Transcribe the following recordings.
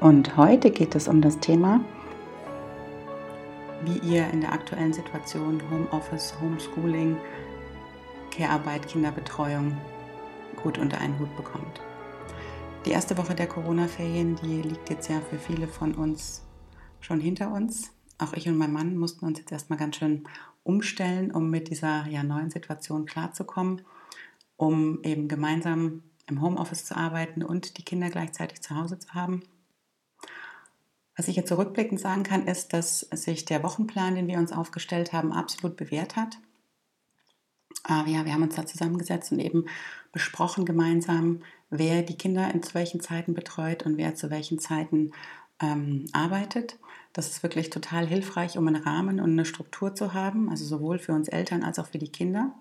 Und heute geht es um das Thema, wie ihr in der aktuellen Situation Homeoffice, Homeschooling, Care-Arbeit, Kinderbetreuung gut unter einen Hut bekommt. Die erste Woche der Corona-Ferien, die liegt jetzt ja für viele von uns schon hinter uns. Auch ich und mein Mann mussten uns jetzt erstmal ganz schön umstellen, um mit dieser ja, neuen Situation klarzukommen, um eben gemeinsam im Homeoffice zu arbeiten und die Kinder gleichzeitig zu Hause zu haben. Was ich jetzt zurückblickend sagen kann, ist, dass sich der Wochenplan, den wir uns aufgestellt haben, absolut bewährt hat. Aber ja, wir haben uns da zusammengesetzt und eben besprochen gemeinsam, wer die Kinder in zu welchen Zeiten betreut und wer zu welchen Zeiten ähm, arbeitet. Das ist wirklich total hilfreich, um einen Rahmen und eine Struktur zu haben, also sowohl für uns Eltern als auch für die Kinder.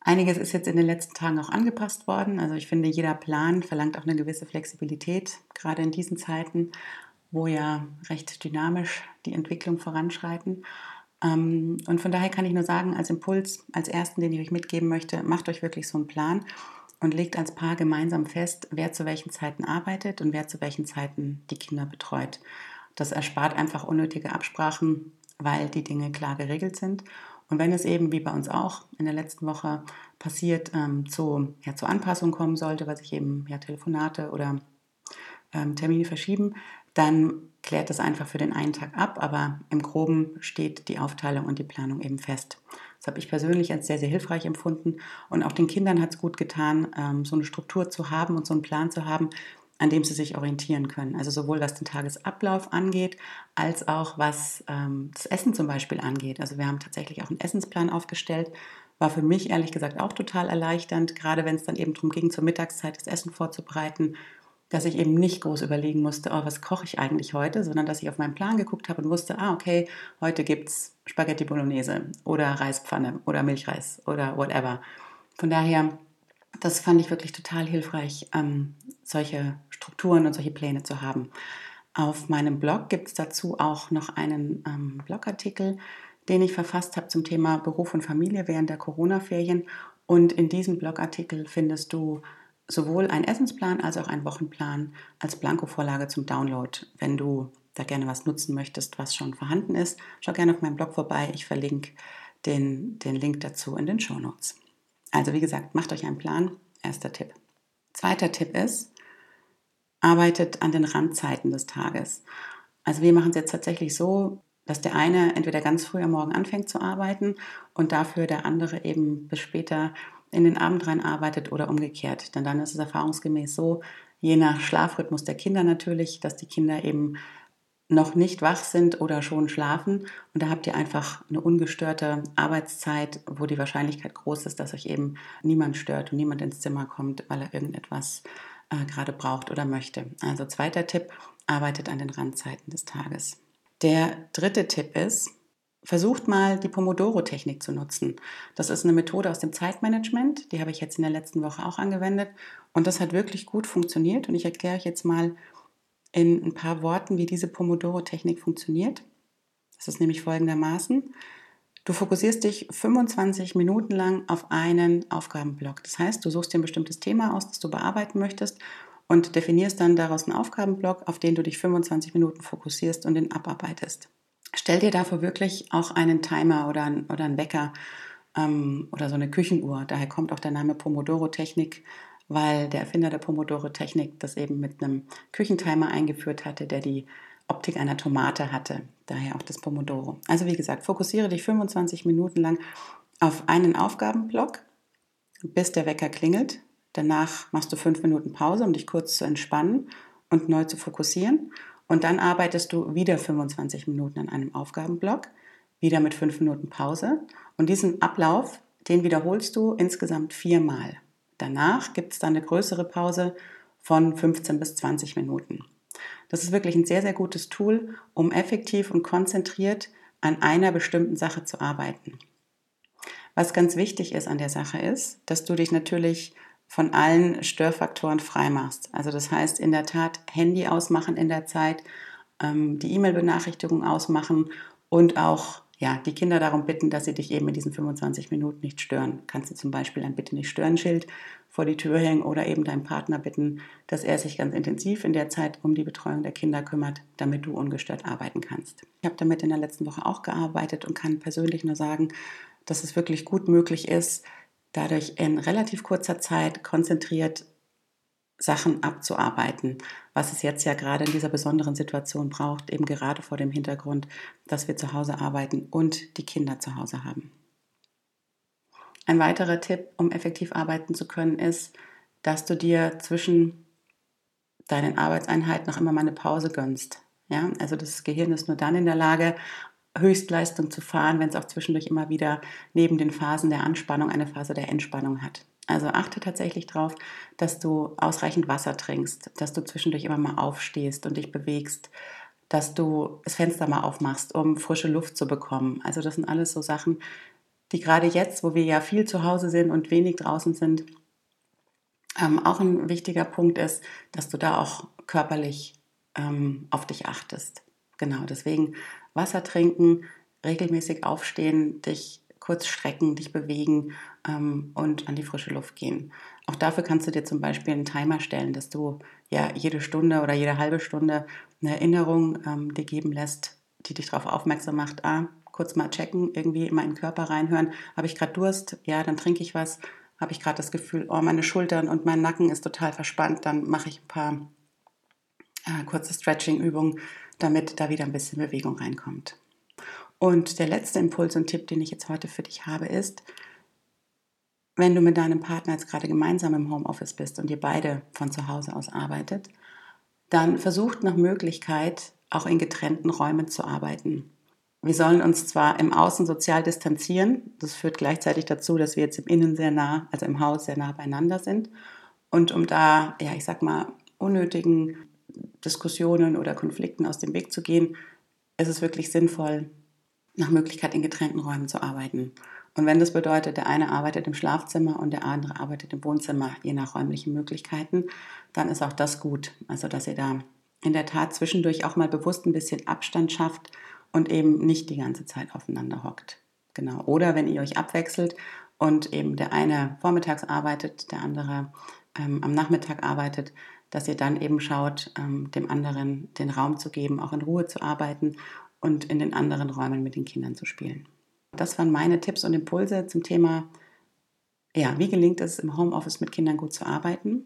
Einiges ist jetzt in den letzten Tagen auch angepasst worden. Also ich finde, jeder Plan verlangt auch eine gewisse Flexibilität, gerade in diesen Zeiten wo ja recht dynamisch die Entwicklung voranschreiten. Ähm, und von daher kann ich nur sagen, als Impuls, als ersten, den ich euch mitgeben möchte, macht euch wirklich so einen Plan und legt als Paar gemeinsam fest, wer zu welchen Zeiten arbeitet und wer zu welchen Zeiten die Kinder betreut. Das erspart einfach unnötige Absprachen, weil die Dinge klar geregelt sind. Und wenn es eben, wie bei uns auch in der letzten Woche passiert, ähm, zu, ja, zu Anpassungen kommen sollte, weil sich eben ja, Telefonate oder ähm, Termine verschieben, dann klärt das einfach für den einen Tag ab, aber im Groben steht die Aufteilung und die Planung eben fest. Das habe ich persönlich als sehr, sehr hilfreich empfunden und auch den Kindern hat es gut getan, ähm, so eine Struktur zu haben und so einen Plan zu haben, an dem sie sich orientieren können. Also sowohl was den Tagesablauf angeht, als auch was ähm, das Essen zum Beispiel angeht. Also wir haben tatsächlich auch einen Essensplan aufgestellt, war für mich ehrlich gesagt auch total erleichternd, gerade wenn es dann eben darum ging, zur Mittagszeit das Essen vorzubereiten dass ich eben nicht groß überlegen musste, oh, was koche ich eigentlich heute, sondern dass ich auf meinen Plan geguckt habe und wusste, ah, okay, heute gibt es Spaghetti Bolognese oder Reispfanne oder Milchreis oder whatever. Von daher, das fand ich wirklich total hilfreich, ähm, solche Strukturen und solche Pläne zu haben. Auf meinem Blog gibt es dazu auch noch einen ähm, Blogartikel, den ich verfasst habe zum Thema Beruf und Familie während der Corona-Ferien. Und in diesem Blogartikel findest du sowohl einen Essensplan als auch einen Wochenplan als Blankovorlage zum Download. Wenn du da gerne was nutzen möchtest, was schon vorhanden ist, schau gerne auf meinem Blog vorbei. Ich verlinke den, den Link dazu in den Show Notes. Also wie gesagt, macht euch einen Plan. Erster Tipp. Zweiter Tipp ist, arbeitet an den Randzeiten des Tages. Also wir machen es jetzt tatsächlich so, dass der eine entweder ganz früh am Morgen anfängt zu arbeiten und dafür der andere eben bis später in den Abend rein arbeitet oder umgekehrt. Denn dann ist es erfahrungsgemäß so, je nach Schlafrhythmus der Kinder natürlich, dass die Kinder eben noch nicht wach sind oder schon schlafen. Und da habt ihr einfach eine ungestörte Arbeitszeit, wo die Wahrscheinlichkeit groß ist, dass euch eben niemand stört und niemand ins Zimmer kommt, weil er irgendetwas äh, gerade braucht oder möchte. Also zweiter Tipp, arbeitet an den Randzeiten des Tages. Der dritte Tipp ist, Versucht mal die Pomodoro-Technik zu nutzen. Das ist eine Methode aus dem Zeitmanagement, die habe ich jetzt in der letzten Woche auch angewendet und das hat wirklich gut funktioniert und ich erkläre euch jetzt mal in ein paar Worten, wie diese Pomodoro-Technik funktioniert. Das ist nämlich folgendermaßen. Du fokussierst dich 25 Minuten lang auf einen Aufgabenblock. Das heißt, du suchst dir ein bestimmtes Thema aus, das du bearbeiten möchtest und definierst dann daraus einen Aufgabenblock, auf den du dich 25 Minuten fokussierst und den abarbeitest. Stell dir dafür wirklich auch einen Timer oder, ein, oder einen Wecker ähm, oder so eine Küchenuhr. Daher kommt auch der Name Pomodoro-Technik, weil der Erfinder der Pomodoro-Technik das eben mit einem Küchentimer eingeführt hatte, der die Optik einer Tomate hatte. Daher auch das Pomodoro. Also wie gesagt, fokussiere dich 25 Minuten lang auf einen Aufgabenblock, bis der Wecker klingelt. Danach machst du fünf Minuten Pause, um dich kurz zu entspannen und neu zu fokussieren. Und dann arbeitest du wieder 25 Minuten an einem Aufgabenblock, wieder mit fünf Minuten Pause. Und diesen Ablauf, den wiederholst du insgesamt viermal. Danach gibt es dann eine größere Pause von 15 bis 20 Minuten. Das ist wirklich ein sehr, sehr gutes Tool, um effektiv und konzentriert an einer bestimmten Sache zu arbeiten. Was ganz wichtig ist an der Sache ist, dass du dich natürlich von allen Störfaktoren freimachst. Also das heißt in der Tat Handy ausmachen in der Zeit, ähm, die E-Mail-Benachrichtigung ausmachen und auch ja, die Kinder darum bitten, dass sie dich eben in diesen 25 Minuten nicht stören. Kannst du zum Beispiel ein Bitte nicht stören Schild vor die Tür hängen oder eben deinen Partner bitten, dass er sich ganz intensiv in der Zeit um die Betreuung der Kinder kümmert, damit du ungestört arbeiten kannst. Ich habe damit in der letzten Woche auch gearbeitet und kann persönlich nur sagen, dass es wirklich gut möglich ist, dadurch in relativ kurzer Zeit konzentriert Sachen abzuarbeiten, was es jetzt ja gerade in dieser besonderen Situation braucht, eben gerade vor dem Hintergrund, dass wir zu Hause arbeiten und die Kinder zu Hause haben. Ein weiterer Tipp, um effektiv arbeiten zu können, ist, dass du dir zwischen deinen Arbeitseinheiten noch immer mal eine Pause gönnst. Ja, also das Gehirn ist nur dann in der Lage, Höchstleistung zu fahren, wenn es auch zwischendurch immer wieder neben den Phasen der Anspannung eine Phase der Entspannung hat. Also achte tatsächlich darauf, dass du ausreichend Wasser trinkst, dass du zwischendurch immer mal aufstehst und dich bewegst, dass du das Fenster mal aufmachst, um frische Luft zu bekommen. Also das sind alles so Sachen, die gerade jetzt, wo wir ja viel zu Hause sind und wenig draußen sind, ähm, auch ein wichtiger Punkt ist, dass du da auch körperlich ähm, auf dich achtest. Genau, deswegen Wasser trinken, regelmäßig aufstehen, dich kurz strecken, dich bewegen ähm, und an die frische Luft gehen. Auch dafür kannst du dir zum Beispiel einen Timer stellen, dass du ja jede Stunde oder jede halbe Stunde eine Erinnerung ähm, dir geben lässt, die dich darauf aufmerksam macht, ah, kurz mal checken, irgendwie in meinen Körper reinhören. Habe ich gerade Durst? Ja, dann trinke ich was. Habe ich gerade das Gefühl, oh, meine Schultern und mein Nacken ist total verspannt, dann mache ich ein paar äh, kurze Stretching-Übungen, damit da wieder ein bisschen Bewegung reinkommt. Und der letzte Impuls und Tipp, den ich jetzt heute für dich habe, ist, wenn du mit deinem Partner jetzt gerade gemeinsam im Homeoffice bist und ihr beide von zu Hause aus arbeitet, dann versucht nach Möglichkeit auch in getrennten Räumen zu arbeiten. Wir sollen uns zwar im Außen sozial distanzieren, das führt gleichzeitig dazu, dass wir jetzt im Innen sehr nah, also im Haus sehr nah beieinander sind. Und um da, ja, ich sag mal, unnötigen Diskussionen oder Konflikten aus dem Weg zu gehen, ist es wirklich sinnvoll, nach Möglichkeit in getrennten Räumen zu arbeiten. Und wenn das bedeutet, der eine arbeitet im Schlafzimmer und der andere arbeitet im Wohnzimmer, je nach räumlichen Möglichkeiten, dann ist auch das gut. Also, dass ihr da in der Tat zwischendurch auch mal bewusst ein bisschen Abstand schafft und eben nicht die ganze Zeit aufeinander hockt. Genau. Oder wenn ihr euch abwechselt und eben der eine vormittags arbeitet, der andere ähm, am Nachmittag arbeitet, dass ihr dann eben schaut, ähm, dem anderen den Raum zu geben, auch in Ruhe zu arbeiten und in den anderen Räumen mit den Kindern zu spielen. Das waren meine Tipps und Impulse zum Thema, ja, wie gelingt es im Homeoffice mit Kindern gut zu arbeiten.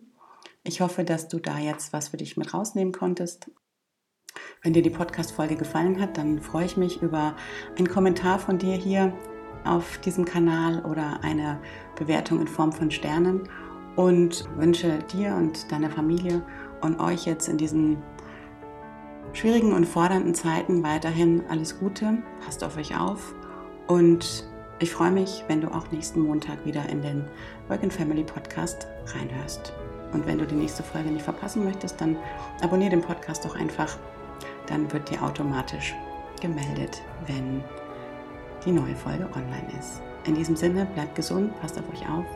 Ich hoffe, dass du da jetzt was für dich mit rausnehmen konntest. Wenn dir die Podcast-Folge gefallen hat, dann freue ich mich über einen Kommentar von dir hier auf diesem Kanal oder eine Bewertung in Form von Sternen und wünsche dir und deiner Familie und euch jetzt in diesen schwierigen und fordernden Zeiten weiterhin alles Gute. Passt auf euch auf und ich freue mich, wenn du auch nächsten Montag wieder in den Work Family Podcast reinhörst. Und wenn du die nächste Folge nicht verpassen möchtest, dann abonniere den Podcast doch einfach. Dann wird dir automatisch gemeldet, wenn die neue Folge online ist. In diesem Sinne, bleibt gesund, passt auf euch auf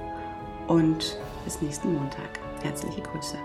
und bis nächsten Montag. Herzliche Grüße.